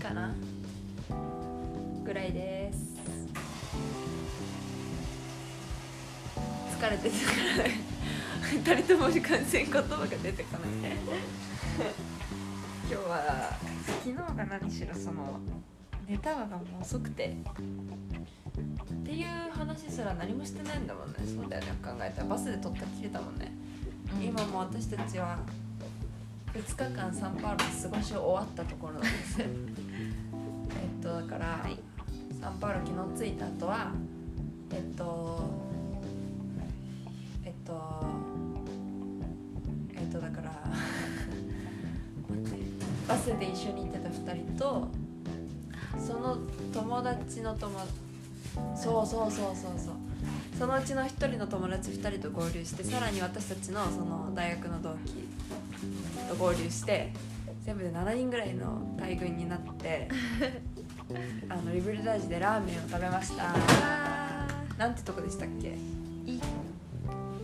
かな？ぐらいです。疲れてるからね。二人とも完全言葉が出てこない今日は昨日が何しろその寝たのがもう遅くて。っていう話すら何もしてないんだもんね。そうだよね。考えた。らバスで撮ったら切れたもんね、今も私たちは2日間サンパウロの過ごし終わったところなんです とだから、はい。サンパウロ昨日着いた後はえっとえっとえっとだから バスで一緒に行ってた2人とその友達の友そうそうそうそうそう。そのうちの1人の友達2人と合流してさらに私たちのその大学の同期と合流して全部で7人ぐらいの大群になって あのリブルダージでラーメンを食べました。なんてとこでしたっけ？い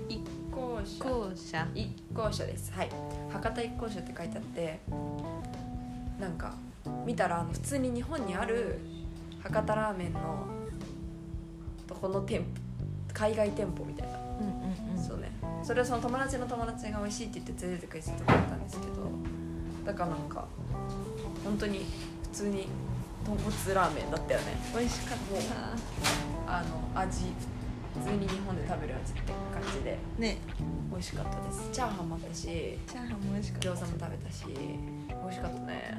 一校舎一向社です。はい。博多一向社って書いてあってなんか見たらあの普通に日本にある博多ラーメンのとこの店舗海外店舗みたいな、うんうんうん。そうね。それはその友達の友達が美味しいって言って連れてくれてたとこだったんですけどだからなんか本当に普通に豚骨ラーメンだったよね。美味しかっあの味普通に日本で食べる味って感じで。たね。美味しかったです。チャーハンもあったしチャーハンも美味しかった。餃子も食べたし美味しかったね。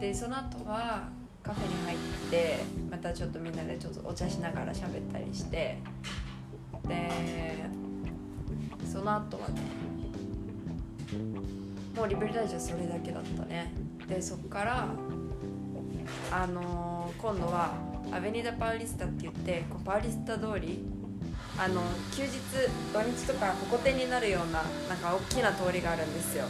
でその後はカフェに入ってまたちょっとみんなでちょっとお茶しながら喋ったりしてでその後はねもうリベルダージはそれだけだったね。でそっからあのー今度はアベニダ・パウリスタって言ってこうパウリスタ通りあの休日土日とかホコ天になるようななんか大きな通りがあるんですよ。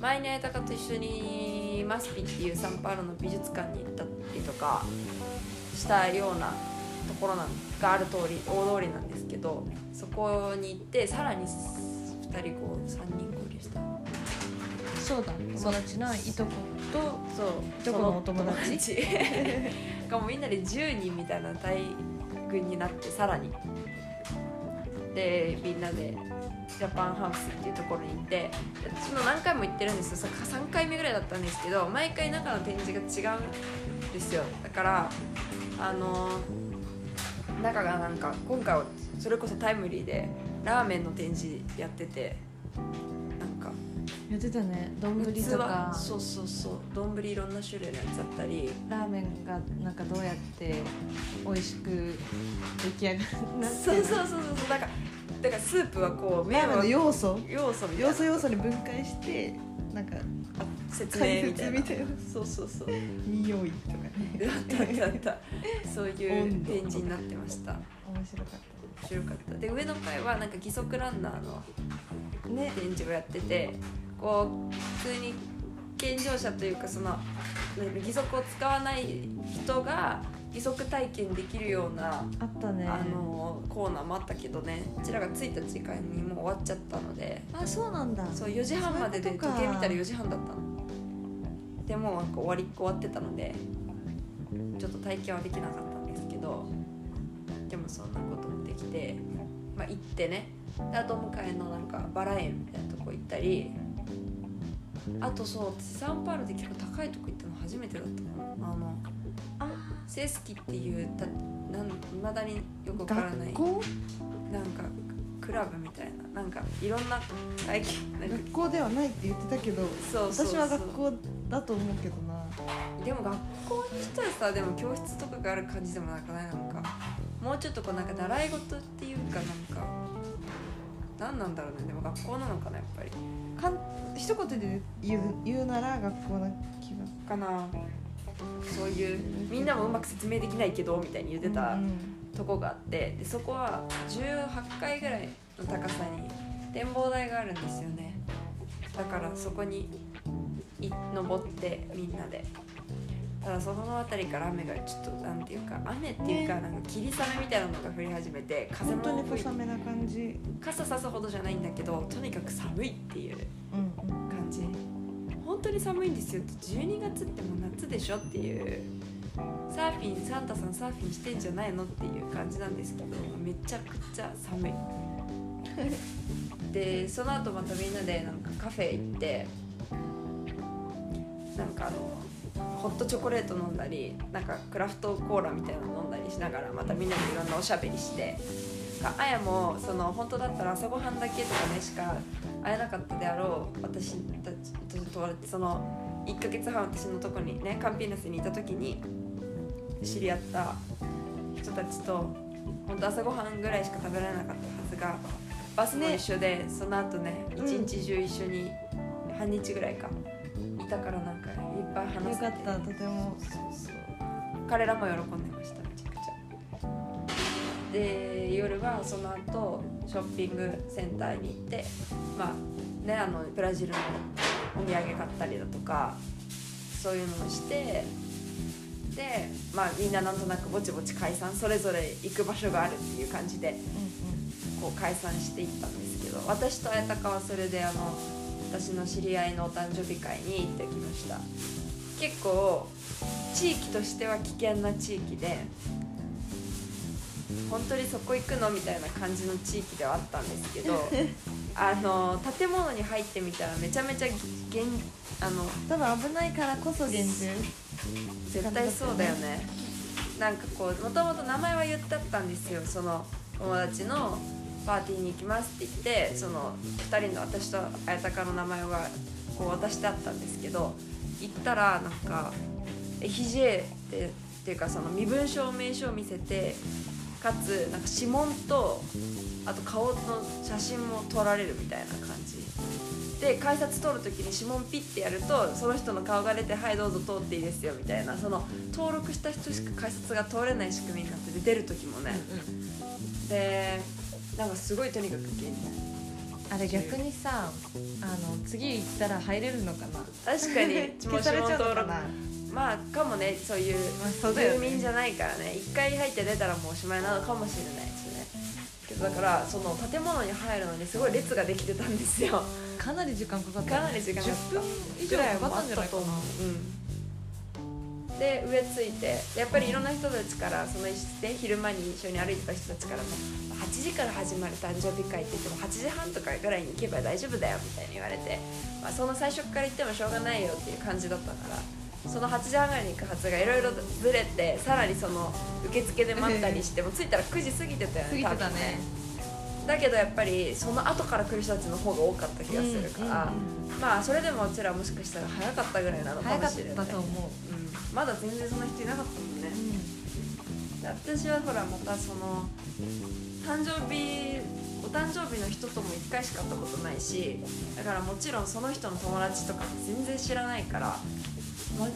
前にあやたかと一緒にマスピっていうサンパウロの美術館に行ったりとかしたようなところなんがある通り大通りなんですけどそこに行ってさらに2人こう3人合流した。そうだ友達のいとことそう。どこのお友達。が もうみんなで10人みたいな大群になってさらに。でみんなでジャパンハウスっていうところに行って私も何回も行ってるんですよ。さ3回目ぐらいだったんですけど毎回中の展示が違うんですよ。だからあの中がなんか今回はそれこそタイムリーでラーメンの展示やっててってたね。丼と器かそうそうそう。丼いろんな種類のやつだったり。ラーメンがなんかどうやって美味しく出来上がる。なんてそうそうそうそう。そうなんかだからスープはこうラーメンの要素。要素要素要素に分解してなんか説明みたいな。そうそうそう。匂いとかね。あったあったあった。そういう展示になってました。面白かっ面白かった。で上の階はなんか義足ランナーのたね。展示をやっててこう普通に健常者というかその義足を使わない人が義足体験できるようなあったね。あのコーナーもあったけどね。うちらが着いた時間にもう終わっちゃったので。あそうなんだ。そう4時半までで時計見たら4時半だったの。でもうなんか終わり終わってたのでちょっと体験はできなかったんですけどでもそんなこともできて、まあ、行ってね。であと向かいのなんかバラ園みたいなとこ行ったりあとそう私サンパウロで結構高いとこ行ったの初めてだったの。あのあセスキっていうたなん未だによくわからない。学校？なんかクラブみたいな。なんかいろんな体験なんか。学校ではないって言ってたけどそうそうそう。私は学校だと思うけどな。でも学校にしたらさでも教室とかがある感じでもなくない？なんかもうちょっとこうなんか習い事っていうかなんか何なんだろうね。でも学校なのかなやっぱり。かん一言で言う言うなら学校な気がかな。そういうみんなもうまく説明できないけどみたいに言ってたうんとこがあって。でそこは18階ぐらいの高さに展望台があるんですよね。だからそこにい登ってみんなでただその辺りから雨がちょっとなんていうか雨っていうかね。なんか霧雨みたいなのが降り始めて風本当に小雨な感じ。傘さすほどじゃないんだけどとにかく寒いっていううんうん。感じ。本本当に寒いんですよって12月ってもう夏でしょっていう。サーフィンサンタさんサーフィンしてんじゃないのっていう感じなんですけどめちゃくちゃ寒い。でその後またみんなでなんかカフェ行ってなんかあのホットチョコレート飲んだりなんかクラフトコーラみたいなの飲んだりしながらまたみんなでいろんなおしゃべりして。あやもその本当だったら朝ごはんだけとかねしか会えなかったであろう私たちとその1ヶ月半私のとこにねカンピーナスにいた時に知り合った人たちと本当朝ごはんぐらいしか食べられなかったはずがバスも一緒で、その後ね一日中一緒に半日ぐらいかいたからなんかぱい話せてよかったとても。そうそう彼らも喜んでましためちゃくちゃ。で夜はその後ショッピングセンターに行ってまあねあのブラジルのお土産買ったりだとかそういうのをしてでまあみんななんとなくぼちぼち解散それぞれ行く場所があるっていう感じでこう解散していったんですけど私と綾鷹はそれであの私の知り合いのお誕生日会に行ってきました結構地域としては危険な地域で本当にそこ行くのみたいな感じの地域ではあったんですけど あの建物に入ってみたらめちゃめちゃ厳あの多分危ないからこそ厳重。絶対そうだよね。なんかこうもともと名前は言ってあったんですよ。その友達のパーティーに行きますって言ってその2人の私と綾鷹の名前がこう渡してあったんですけど行ったらなんか「えひじえ」ってっていうかその身分証明書を見せてかつなんか指紋とあと顔の写真も撮られるみたいな感じ。で改札通る時に指紋ピッてやるとその人の顔が出て「はいどうぞ通っていいですよ」みたいなその登録した人しか改札が通れない仕組みになってて出る時もね。でなんかすごいとにかく厳あれ逆にさあの次行ったら入れるのかな？確かに。消されちゃうのかな？まあかもね。そういう住民じゃないからね。一回入って出たらもうおしまいなのかもしれないですよね。けどだからその建物に入るのにすごい列ができてたんですよ。かなり時間かかったかなり時間かかった。10分以上かかったんじゃないかな。うん、で上着いてやっぱりいろんな人たちからそのね昼間に一緒に歩いてた人たちからも8時から始まる誕生日会って言っても8時半とかぐらいに行けば大丈夫だよみたいに言われて、まあ、その最初から言ってもしょうがないよっていう感じだったからその8時半ぐらいに行くはずがいろいろずれてさらにその受付で待ったりしても着いたら9時過ぎてたよね過ぎてた多分ね。だけどやっぱりその後から来る人たちの方が多かった気がするから、うんうんまあそれでもうちらもしかしたら早かったぐらいなのか早かっもしれない。たと思う、うん、まだ全然そんな人いなかったもんね。で私はほらまたその誕生日お誕生日の人とも1回しか会ったことないしだからもちろんその人の友達とか全然知らないから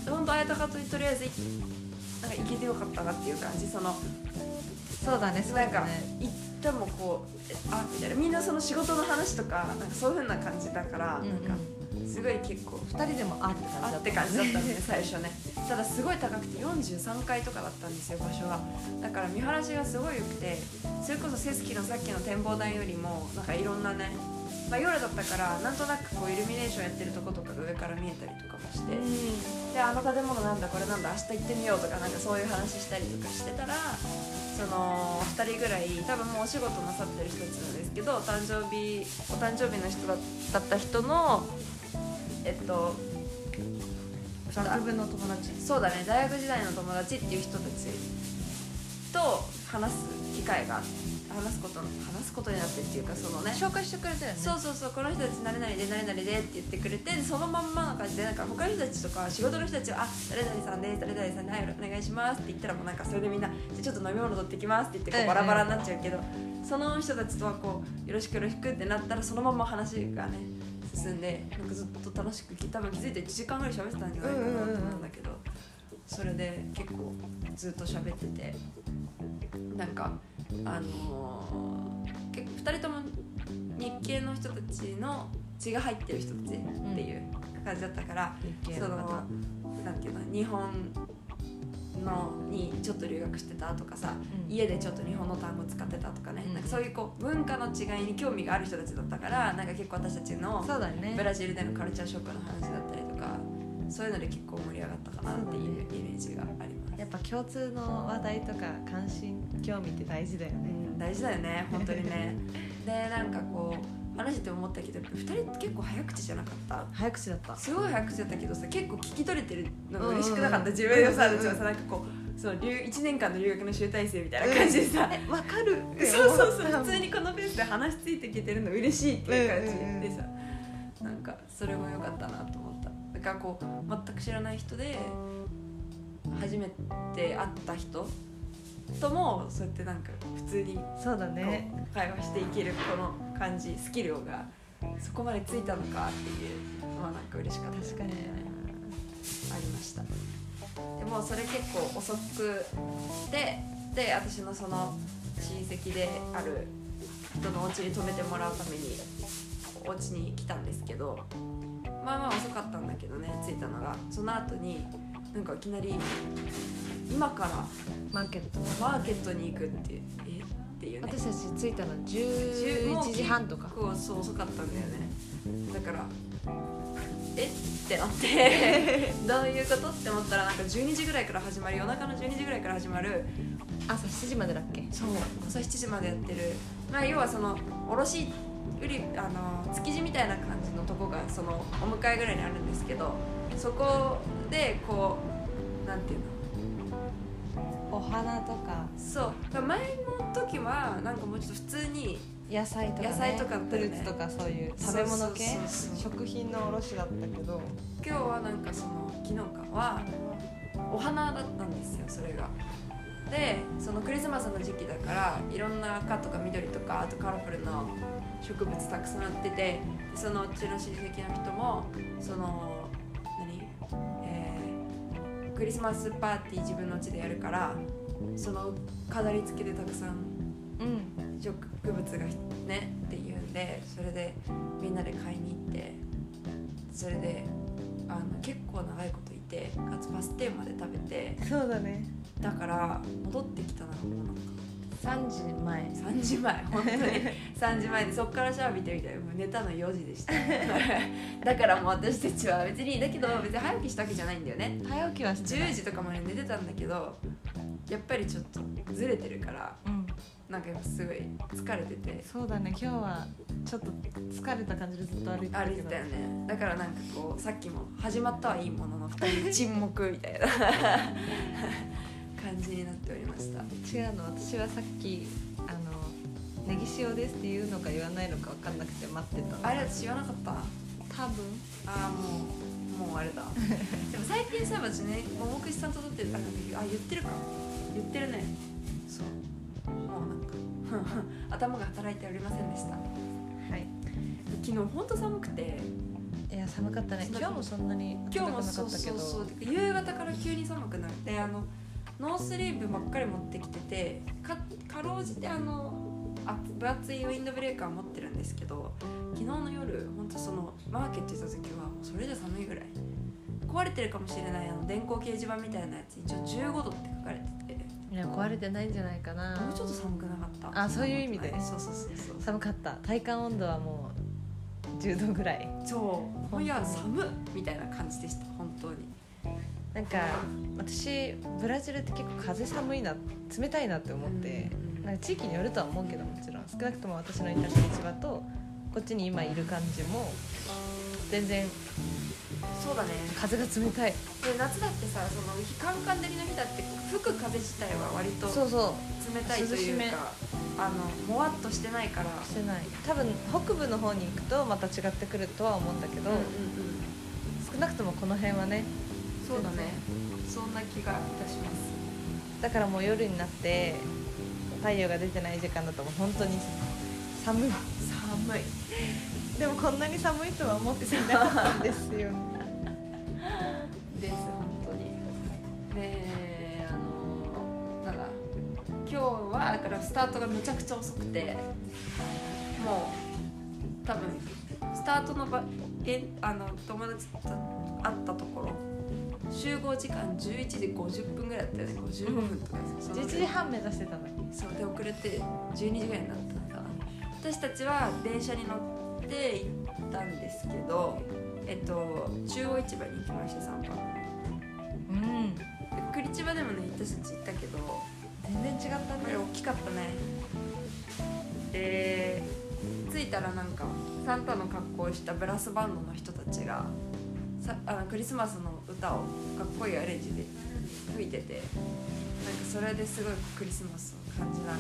ほんと綾鷹ととりあえずいなんか行けてよかったなっていう感じ。そのそうだねそうなんかだね行ってもこうえあみたいな。みんなその仕事の話とかなんかそういう風な感じだから、うんうん。なんかすごい結構2人でもあって感じだあって感じだったんで最初ね。ただすごい高くて43階とかだったんですよ場所がだから見晴らしがすごい良くてそれこそセスキのさっきの展望台よりもなんかいろんなね、まあ、夜だったからなんとなくこうイルミネーションやってるとことかが上から見えたりとかもして、であの建物なんだこれなんだ明日行ってみようとかなんかそういう話したりとかしてたらその2人ぐらい多分もうお仕事なさってる人たちなんですけどお誕生日お誕生日の人だだった人のえっと学部の友達？そうだね。大学時代の友達っていう人たちと話す機会が話すこと話すことになってっていうかそのね。紹介してくれたよね。そうそうそう。この人たち誰々で誰々でって言ってくれてでそのまんまな感じでなんか他の人たちとか仕事の人たちは「あ誰々さんです誰々さんではいお願いします」って言ったらもうなんかそれでみんな「じゃあちょっと飲み物取ってきます」って言ってバラバラになっちゃうけど、その人たちとはこう「よろしくよろしく」ってなったらそのまま話がね進んでなんかずっと楽しく多分気づいて1時間ぐらい喋ってたんじゃないかなと思うんだけど、それで結構ずっと喋っててなんかあのー結構2人とも日系の人たちの血が入ってる人たちっていう感じだったから、日系そのなんていうの日本のにちょっと留学してたとかさうん。家でちょっと日本の単語使ってたとかね、うん。なんかそういうこう文化の違いに興味がある人たちだったからなんか結構私たちのそうだね。ブラジルでのカルチャーショックの話だったりとかそういうので結構盛り上がったかなっていうイメージがあります。やっぱ共通の話題とか関心興味って大事だよね。うん大事だよね本当にね。でなんかこう話して思ったけど2人って結構早口じゃなかった？早口だった。すごい早口だったけどさ結構聞き取れてるのが嬉しくなかった、うんうんうん自分のさうんうんうちはさなんかこうその留1年間の留学の集大成みたいな感じでさ、えわかるってそうそうそう。普通にこのペースで話ついていけてるの嬉しいっていう感じでさ、なんかそれも良かったなと思った。だからこう全く知らない人で初めて会った人ともそうやってなんか普通にそうだね。会話していけるこの感じスキルがそこまでついたのかっていうのはなんか嬉しかったです確かに。ねありました。でもそれ結構遅くでで私のその親戚である人のお家に泊めてもらうためにお家に来たんですけどまあまあ遅かったんだけどね着いたのが。その後になんかいきなり今からマーケット。マーケットに行くってえ？っていうね。私たち着いたのもう11時半とか。結構そう遅かったんだよね。だからえ？ってなって。どういうこと？って思ったらなんか12時ぐらいから始まる。夜中の12時ぐらいから始まる。朝7時までだっけ？そう。朝7時までやってる。まあ要はその卸売りあの築地みたいな感じのとこがそのお迎えぐらいにあるんですけどそこでこうなんていうの？お花とか。そう。前の時はなんかもうちょっと普通に野菜とか、ね、野菜とかね。フルーツとかそういう食べ物系？そうそうそう。そう食品の卸だったけど。今日はなんかその昨日かはお花だったんですよそれが。でそのクリスマスの時期だからいろんな赤とか緑とかあとカラフルな植物たくさんあっててそのうちの親戚の人もそのクリスマスパーティー自分の家でやるからその飾り付けでたくさんうん植物がねっていうんでそれでみんなで買いに行ってそれであの結構長いこといてかつバス停まで食べてそうだね。だから戻ってきたのがもうなんか3時前。3時前。本当に。3時前でそっからシャワー浴びてみたいなもう寝たの4時でした。だからもう私たちは別にだけど別に早起きしたわけじゃないんだよね。早起きはしてない。10時とかまで寝てたんだけどやっぱりちょっとずれてるからうん。なんかすごい疲れてて。そうだね。今日はちょっと疲れた感じでずっと歩いてた歩いてたよね。だからなんかこうさっきも始まったはいいものの2人 沈黙みたいな感じになっておりました。違うの私はさっきあのネギ塩ですって言うのか言わないのか分かんなくて待ってたの。あれ私言わなかった？多分。ああもうもうあれだ。でも最近さ私ね桃串さんと撮ってるかあ言ってるか。言ってるね。そう。もうなんか頭が働いておりませんでした。はい。昨日ほんと寒くて。いや寒かったね。今日もそんなに今日もそうったけど。そうそう夕方から急に寒くなってあのノースリーブばっかり持ってきててかかろうじてあのあ分厚いウィンドブレーカー持ってるんですけど昨日の夜本当そのマーケット行った時はもうそれじゃ寒いぐらい。壊れてるかもしれないあの電光掲示板みたいなやつ一応15度って書かれてて。いや壊れてないんじゃないかな。もうちょっと寒くなかった。あそういう意味で？そうそうそうそう。寒かった。体感温度はもう10度ぐらい。そう。いや寒っみたいな感じでした本当になんか私ブラジルって結構風寒いな冷たいなって思って、うんうんなんか地域によるとは思うけどもちろん。少なくとも私のいた市場とこっちに今いる感じも全然そうだね。風が冷たい。で夏だってさその日カンカン照りの日だって吹く風自体は割とそうそう。冷たいというかあのもわっとしてないから。してない。多分北部の方に行くとまた違ってくるとは思うんだけど、うんうん。少なくともこの辺はねそうだね。そんな気がいたします。だからもう夜になって太陽が出てない時間だともう本当に寒い。寒い。でもこんなに寒いとは思っていなかったんですよ。です本当に。であのなんだ今日はだからスタートがめちゃくちゃ遅くてもう多分スタートの場えあの友達と会ったところ集合時間11時50分ぐらいだったよね。55分とか、その11時半目指してたのに。そうで遅れて12時ぐらいになったんだ私たちは電車に乗って行ったんですけどえっと中央市場に行きました3泊うん。栗千葉でもね私たち行ったけど全然違ったこれね大きかったね。で着いたらなんかサンタの格好をしたブラスバンドの人たちがさあのクリスマスの歌をかっこいいアレンジで吹いててなんかそれですごいクリスマスを感じなが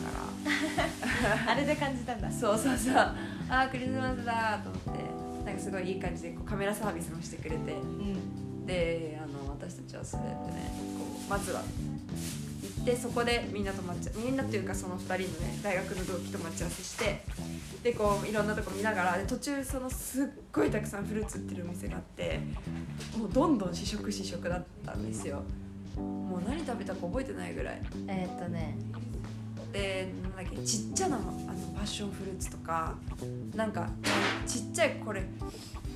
ら。あれで感じたんだ。そうそうそう。あークリスマスだと思って。なんかすごいいい感じでこうカメラサービスもしてくれて。うん。であの私たちはそれでねこうまずは行ってそこでみんなと待ちみんなっていうかその2人のね大学の同期と待ち合わせしてでこういろんなとこ見ながらで途中そのすっごいたくさんフルーツ売ってるお店があってもうどんどん試食試食だったんですよ。もう何食べたか覚えてないぐらい。えーっとね。でなんだっけちっちゃなあのパッションフルーツとかなんかちっちゃいこれ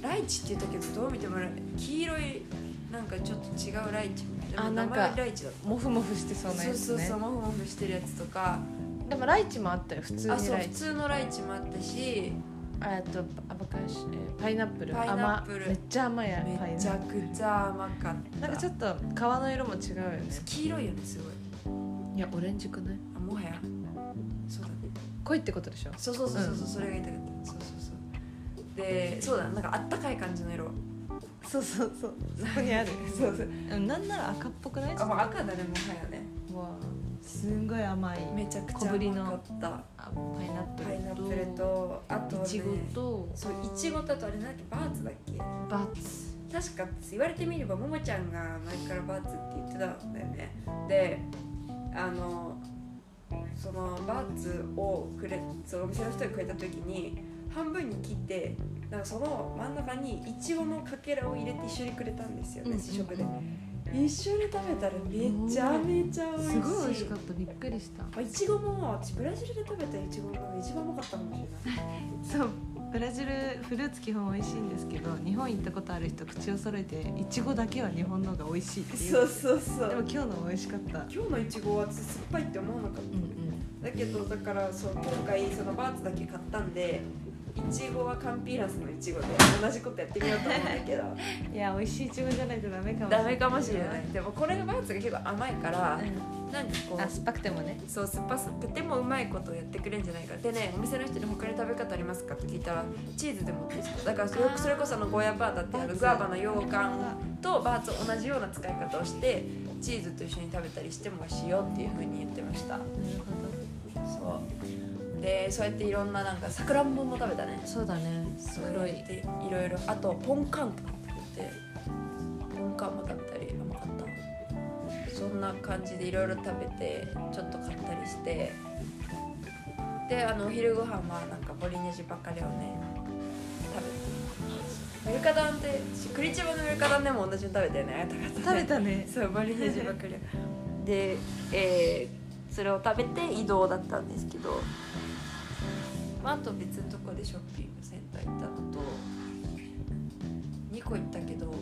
ライチって言ったけどどう見ても黄色いなんかちょっと違うライチでもあなんかライチだっモフモフしてそうなたそうやつね。そうそうモフモフしてるやつとか。でもライチもあったよ。普通あそう普にライチ通のライチもあったし。あとアボカシえーパイナップル。パイナップル。甘めっちゃ甘いやめちゃくちゃ甘かった。なんかちょっと皮の色も違うよね。黄色いよねすごい。いやオレンジくない？あもはや？そうだね。濃いってことでしょ？そうそうそうそうそう、それが言いたかった。そうそうそう。でそうだなんかあったかい感じの色そうそうそう。そこにある。そうそう。うんなんなら赤っぽくない？あもう赤だねもはやね。わあすんごい甘い。めちゃくちゃ小ぶりの。甘かった。あパイナップルパイナップルとあとねいちごと。そういちごとあとあれなんだっけバーツだっけ？バツ。確か言われてみればももちゃんが前からバーツって言ってたんだよね。であのそのバーツをくれそのお店の人にくれた時に半分に切ってなんかその真ん中にいちごのかけらを入れて一緒にくれたんですよね、試食で。一緒に食べたらめちゃめちゃ美味しいすごい美味しかった。びっくりした。あいちごも私ブラジルで食べたいちごの一番うまかったかもしれない。そう。ブラジルフルーツ基本美味しいんですけど日本行ったことある人口を揃えていちごだけは日本の方が美味しいっていう。そうそうそう。でも今日の美味しかった。今日のいちごは私酸っぱいって思わなかったうんうん。だけどだからそう今回そのバーツだけ買ったんでいちごはカンピーラスのいちごで同じことやってみようと思うんだけど。いや美味しいいちごじゃないとダメかもしれない。ダメかもしれない。でもこれがバーツが結構甘いからうなんかこんあ酸っぱくてもね。うそう酸っぱすくてもうまいことをやってくれるんじゃないか。でねお店の人に他に食べ方ありますかって聞いたらチーズでもだからそれこそあのゴーヤバータってあのバーツ。グアバの羊羹とバーツ同じような使い方をしてチーズと一緒に食べたりしても美味しいよっていうふうに言ってました。なるほそうでそうやっていろんななんかさくらんぼも食べたね。どそうだね。黒いでいろいろ。あとポンカンとか食べてポンカンも食べたり甘かったそんな感じでいろいろ食べてちょっと買ったりして。であのお昼ご飯はなんかボリネジばっかりをね食べて。メルカダンってクリチバのメルカダンでも同じの食べたよね。食べたね。そうボリネジばっかり で、えーそれを食べて移動だったんですけど、まあ、あと別のところでショッピングセンター行ったのと2個行ったけど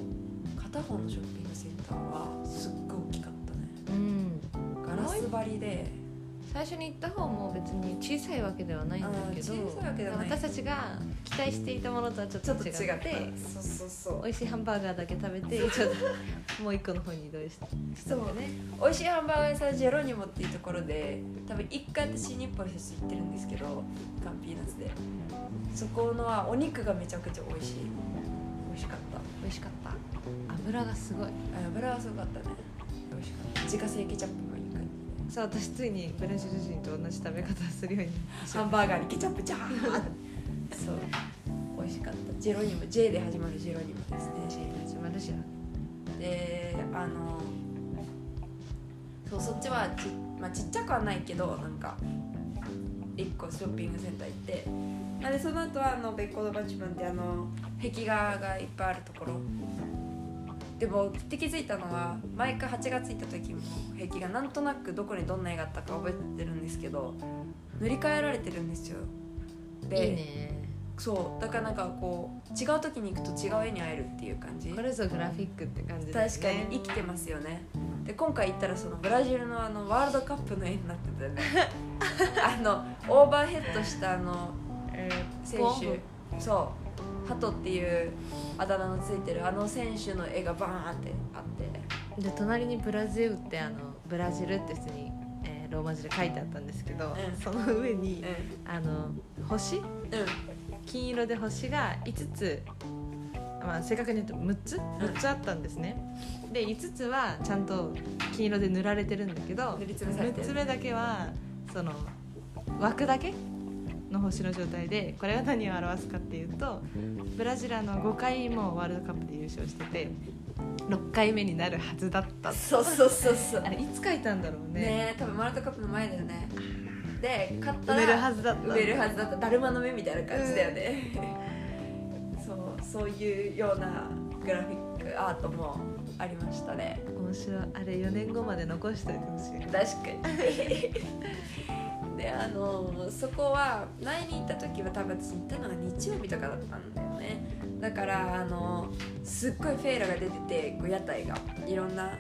片方のショッピングセンターはすっごい大きかったね。うん。ガラス張りで最初に行った方も別に小さいわけではないんだけど私たちが期待していたものとはちょっと違って違ってそうそうそう。美味しいハンバーガーだけ食べてちょっともう一個の方に移動したんだよね。美味しいハンバーガー屋さんジェロニモっていうところで多分一回私日本フェス行ってるんですけどカンピーナスで。そこのはお肉がめちゃくちゃ美味しい。美味しかった。美味しかった。油がすごい。あ油はすごかったね。美味しかった。自家製ケチャップそう私ついにブラジル人と同じ食べ方するようにハンバーガーにケチャップジャーそう。美味しかった。ジェロニモ J で始まるジェロニモですね始まるじゃんであのそうそっちはち,、まあ、ちっちゃくはないけどなんか1個ショッピングセンター行って。あでその後はあのベッコードバチマンってあの壁画がいっぱいあるところでもって気づいたのは毎回8月行った時も壁画なんとなくどこにどんな絵があったか覚えてるんですけど塗り替えられてるんですよ。でいいね。そう。だからなんかこう違う時に行くと違う絵に会えるっていう感じ。これぞグラフィックって感じです確かねに生きてますよね。で今回行ったらそのブラジルのあのワールドカップの絵になってたよね。あのオーバーヘッドしたあのえー選手。そうハトっていうあだ名のついてるあの選手の絵がバーンってあって。で隣にブラジルってあのブラジルって普通に、えーローマ字で書いてあったんですけど、うん。その上に、うあの星？んうん。金色で星が5つ、まあ、正確に言うと6つ？6つあったんですね、で5つはちゃんと金色で塗られてるんだけど塗りつぶされて6るつ目だけはその枠だけ？の星の状態でこれは何を表すかっていうとブラジルはあの5回もうワールドカップで優勝してて6回目になるはずだった。そうそうそうそう。あれいつ書いたんだろうね。ねえ多分ワールドカップの前だよね。で勝ったら埋めるはずだった。埋めるはずだった。だるまの目みたいな感じだよね、そうそういうようなグラフィックアートもありましたね。面白い。あれ4年後まで残しておいてほしい。確かに であのそこは前に行った時は多分私行ったのが日曜日とかだったんだよね。だからあのすっごいフェーラが出ててこう屋台がいろんな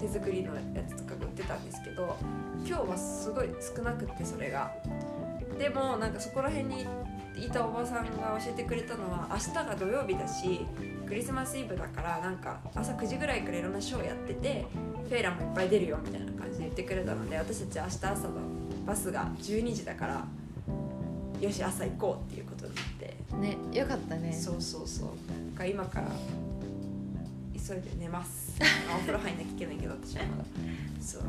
手作りのやつとか売ってたんですけど今日はすごい少なくってそれが。でもなんかそこら辺にいたおばさんが教えてくれたのは明日が土曜日だしクリスマスイブだからなんか朝9時ぐらいからいろんなショーやっててフェーラもいっぱい出るよみたいな感じで言ってくれたので私たち明日朝のバスが12時だからよし朝行こうっていうことになって、ねよかったね。そうそうそう。だから今から急いで寝ます。あ お風呂入んなきゃいけないけど私はまだ。そう。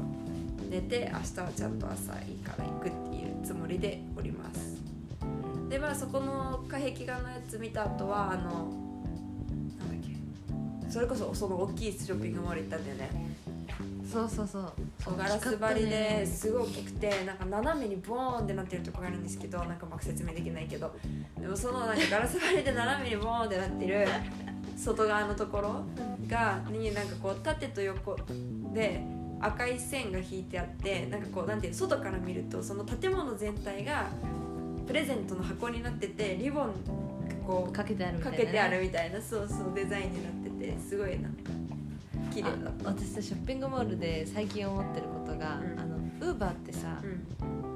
寝て明日はちゃんと朝いいから行くっていうつもりでおります。でまあそこの貨壁画のやつ見た後はあのなんだっけ。それこそその大きいショッピングモール行ったんだよねそうそうそう。そうガラス張りですごい大きくてなんか斜めにボーンってなってるとこがあるんですけどなんかうまく説明できないけど。でもそのなんかガラス張りで斜めにボーンってなってる外側のところがになんかこう縦と横で赤い線が引いてあってなんかこうなんていうの外から見るとその建物全体がプレゼントの箱になっててリボンがこうかけてあるみたいな、かけてあるみたいなそうそうデザインになっててすごいな綺麗だった。あ私さショッピングモールで最近思ってることが、うん。あのウーバーってさ、うん、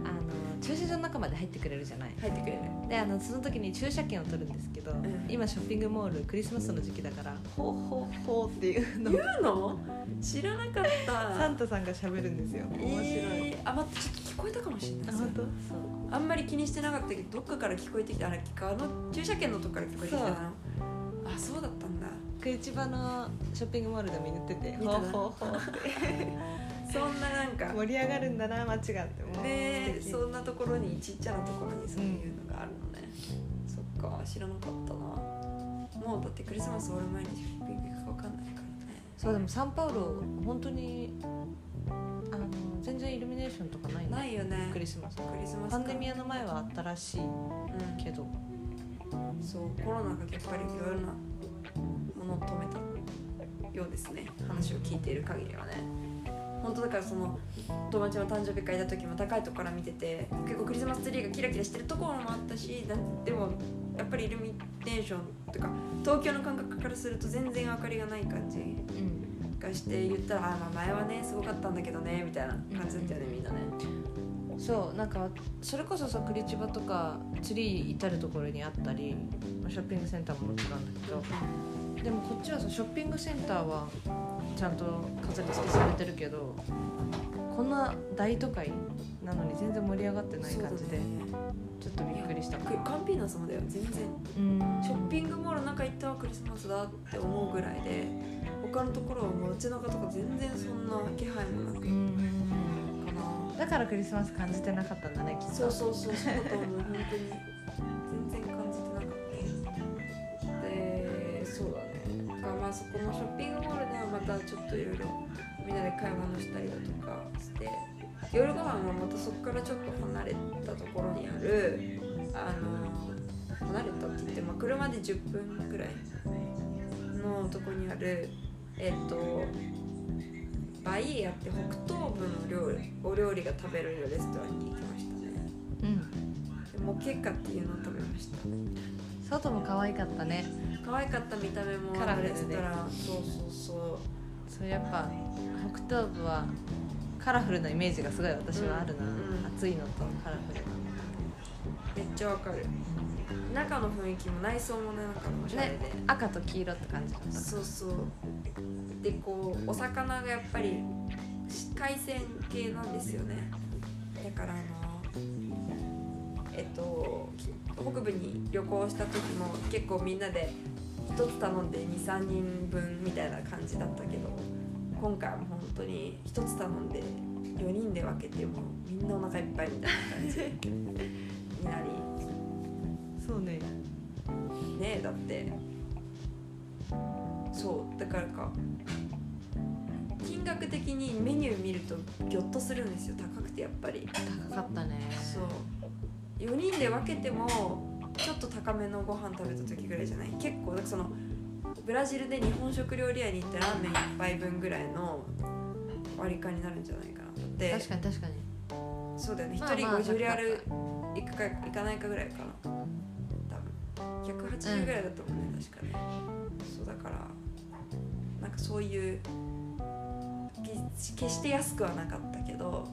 あの駐車場の中まで入ってくれるじゃない。入ってくれる。であのその時に駐車券を取るんですけど、ん。今ショッピングモールクリスマスの時期だから「ほうほうほう」っていうの。言をうの？知らなかった。サンタさんが喋るんですよ。面白い、えーあ待ってちょっと聞こえたかもしれない。あ本当？そう。あんまり気にしてなかったけどどっかから聞こえてきた。あの駐車券のとこから聞こえてきたな。あそうだったんだ市場のショッピングモールでも言ってて「見たなほうほうほう」っ てそんななんか盛り上がるんだな間違ってもう。ね素敵そんなところにちっちゃなところにそういうのがあるのね、そっか知らなかったな。もうだってクリスマス終わる前にショッピング行くか分かんないからね。そうでもサンパウロ本当にあの全然イルミネーションとかないの？ないよね。クリスマス。クリスマスパンデミアの前はあったらしいうん。けどそうコロナがやっぱりいろいろなものを止めたようですね。話を聞いている限りはね。本当だからその友達の誕生日会行った時も高いとこから見てて結構クリスマスツリーがキラキラしてるところもあったしだでもやっぱりイルミネーションとか東京の感覚からすると全然明かりがない感じうんがして言ったらあーまあ前はねすごかったんだけどねみたいな感じだったよねみんなね。そうなんかそれこそさクリチバとかツリー至る所にあったりまあショッピングセンターももちろんだけどでもこっちはさショッピングセンターはちゃんと飾り付けされてるけどこんな大都会なのに全然盛り上がってない感じで、ちょっとびっくりしたカンピーナスもだよ全然。うん。ショッピングモールの中行ったらクリスマスだって思うぐらいで他のところはもう街中とか全然そんな気配もなくだからクリスマス感じてなかったんだねきっと。そうそうそうそうだと思う本当にそこのショッピングモールではまたちょっといろいろみんなで買い物したりだとかして夜ご飯はまたそこからちょっと離れたところにあるあの離れたって言って、まあ、車で10分ぐらいのとこにあるえっとバイエアって北東部の料理お料理が食べれるレストランに行きましたね。うん。でモケッカっていうのを食べました。外も可愛かったね可愛かった見た目もカラフルで。そうそうそう。そうやっぱ北東部はカラフルなイメージがすごい私はあるな、うんうん。暑いのとカラフルめっちゃわかる。中の雰囲気も内装もねなんかおしゃれで、ね赤と黄色って感じだった。そうそう。でこうお魚がやっぱり海鮮系なんですよね。だからあのえっと北部に旅行した時も結構みんなで1つ頼んで23人分みたいな感じだったけど今回は本当に1つ頼んで4人で分けてもみんなお腹いっぱいみたいな感じ になり。そうね。ねだって。そうだからか金額的にメニュー見るとギョッとするんですよ高くてやっぱり。高かったね。そう。4人で分けてもちょっと高めのご飯食べた時ぐらいじゃない？結構そのブラジルで日本食料理屋に行ってラーメン1杯分ぐらいの割り勘になるんじゃないかなだって。確かに確かに。そうだよね。まあ1人まあ50リアルいくかいかないかぐらいかな。多分。180ぐらいだと思うね、確かね。そうだからなんかそういうけ決して安くはなかったけど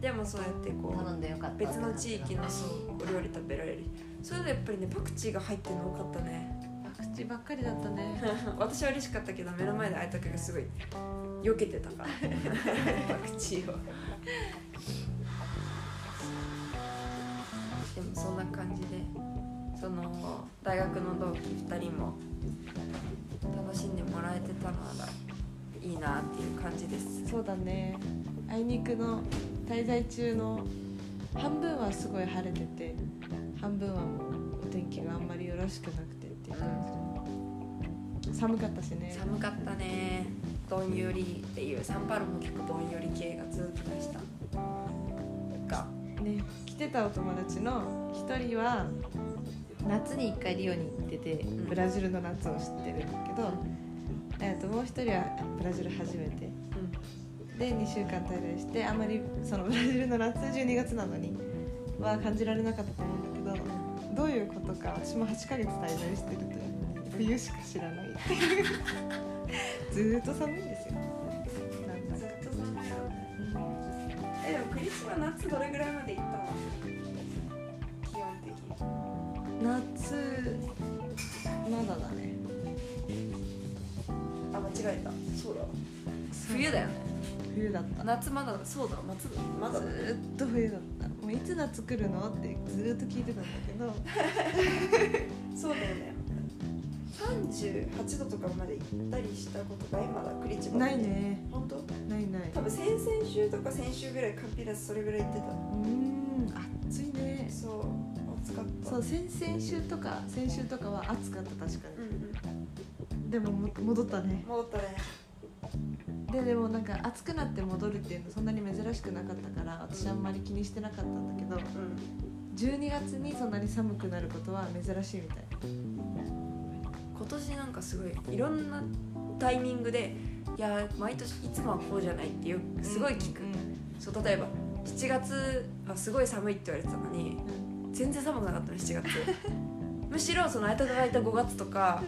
でもそうやってこ頼うんでよかった別の地域のそうお料理食べられる。それでやっぱりねパクチーが入ってるの多かったね。パクチーばっかりだったね。私は嬉しかったけど目の前で相手がすごい避けてたから。パクチーを。でもそんな感じでその大学の同期2人も楽しんでもらえてたのがいいなっていう感じです。そうだね。あいにくの滞在中の半分はすごい晴れてて半分はもうお天気があんまりよろしくなくてっていう感じで。寒かったしね。寒かったね。どんよりっていう。サンパウロも結構どんより系が続きました。が。ね来てたお友達の一人は夏に1回リオに行っててん。ブラジルの夏を知ってるんだけど、えー、ともう一人はブラジル初めてで2週間滞在してあまりそのブラジルの夏12月なのには感じられなかったと思うんだけどどういうことか私も8ヶ月滞在してるという冬しか知らないっていう。ずーっと寒いんですよ。ずっと寒いよ。えでもクリスマ夏どれぐらいまで行ったの？基本的に。夏まだだね。あ間違えた。そうだ。わ冬だよね冬だった。夏まだそうだ夏まだずーっと冬だった。もういつ夏来るのってずーっと聞いてたんだけど。そうだよね。38度とかまで行ったりしたことないまだクリチバないね。本当？ないない。多分先々週とか先週ぐらいカンピラスそれぐらい行ってた。うーん暑いね。そう暑かった。そう先々週とか先週とかは暑かった確かうんうん。にでもも戻ったね。戻ったねででもなんか暑くなって戻るっていうのそんなに珍しくなかったから私あんまり気にしてなかったんだけどうん12月にそんなに寒くなることは珍しいみたい。今年なんかすごいいろんなタイミングでいや毎年いつもはこうじゃないっていうすごい聞く、そう例えば7月はすごい寒いって言われてたのに全然寒くなかったの7月。むしろその間がいた5月とか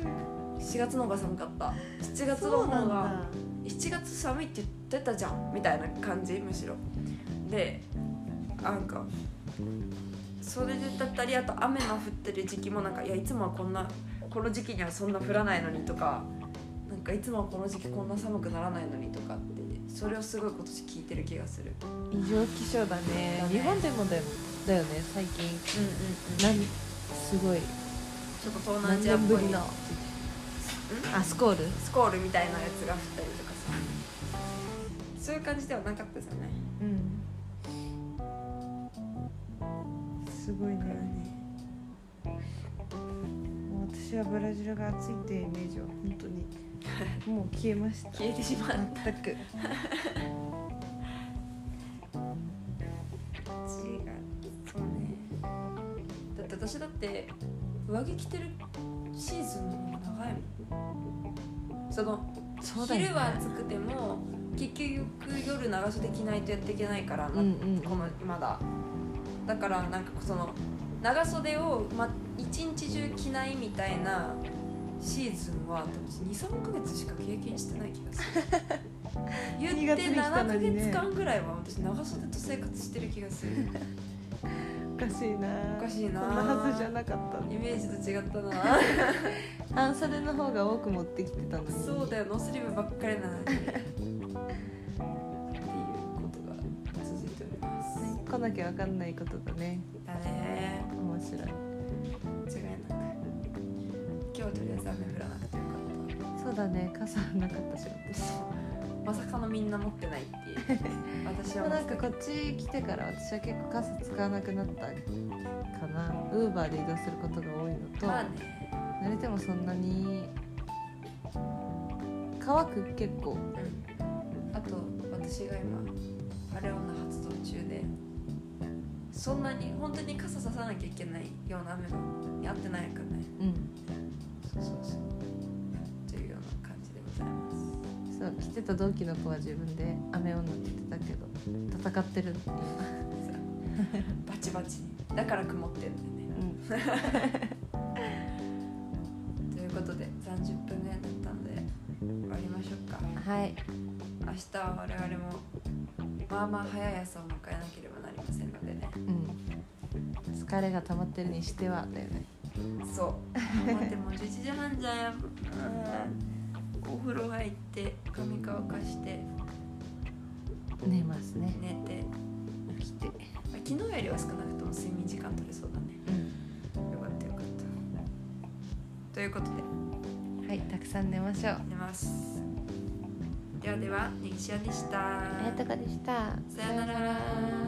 7月の方が寒かった。7月の方がだ。7月寒いって言ってたじゃんみたいな感じむしろ。でなんかそれだったりあと雨の降ってる時期もなんかいやいつもはこんなこの時期にはそんな降らないのにとかなんかいつもはこの時期こんな寒くならないのにとかってそれをすごい今年聞いてる気がする。異常気象だね。だね。日本でもだよだよね最近。うんなんすごい。ちょっと東南ア何ジアっぽい。年ぶりのあスコール？スコールみたいなやつが降ったりとかさ。そういう感じではなかったですよねうん。すごいね。私はブラジルが暑いっていうイメージは本当に もう消えました。消えてしまった。全く。違う。そうね。だって私だって上着着てるシーズンの方が長いもんそのそうだよね。昼は暑くても結局夜長袖着ないとやっていけないから、うんうん。このまだ。だからなんかその長袖を、ま、一日中着ないみたいなシーズンは多分23ヶ月しか経験してない気がする。言2って月に来た7ヶのにね月間ぐらいは私長袖と生活してる気がする。おかしいな。おかしいな。そんなはずじゃなかったイメージと違ったな 半袖の方が多く持ってきてたのに。そうだよノースリーブばっかりなのにっていうことが続いております、ね来なきゃ分かんないことだねだね面白い。間違いなく今日はとりあえず雨降らなくてよかった。そうだね傘なかったしそうまさかのみんな持ってないっていう。私はなんかこっち来てから私は結構傘使わなくなったかな。ウーバーで移動することが多いのと、まあね濡れてもそんなに乾く結構。うん。あと私が今あれ女発動中でそんなに本当に傘ささなきゃいけないような雨に合ってないからね。うん。そうそうそう。というような感じでございます。そう来てた同期の子は自分で雨女って言ってたけど戦ってる今 バチバチ。にだから曇ってんだよね。うん 明日は我々もまあまあ早い朝を迎えなければなりませんのでね。うん。疲れが溜まってるにしてはだよね。そう。待ってもう11時半じゃん。うん。お風呂入って髪乾かして。寝ますね。寝て。起きて。まあ昨日よりは少なくとも睡眠時間取れそうだね。うん。よかったよかった。ということで。はいたくさん寝ましょう。寝ます。ではではネギシアでした。あやたかでした。さよなら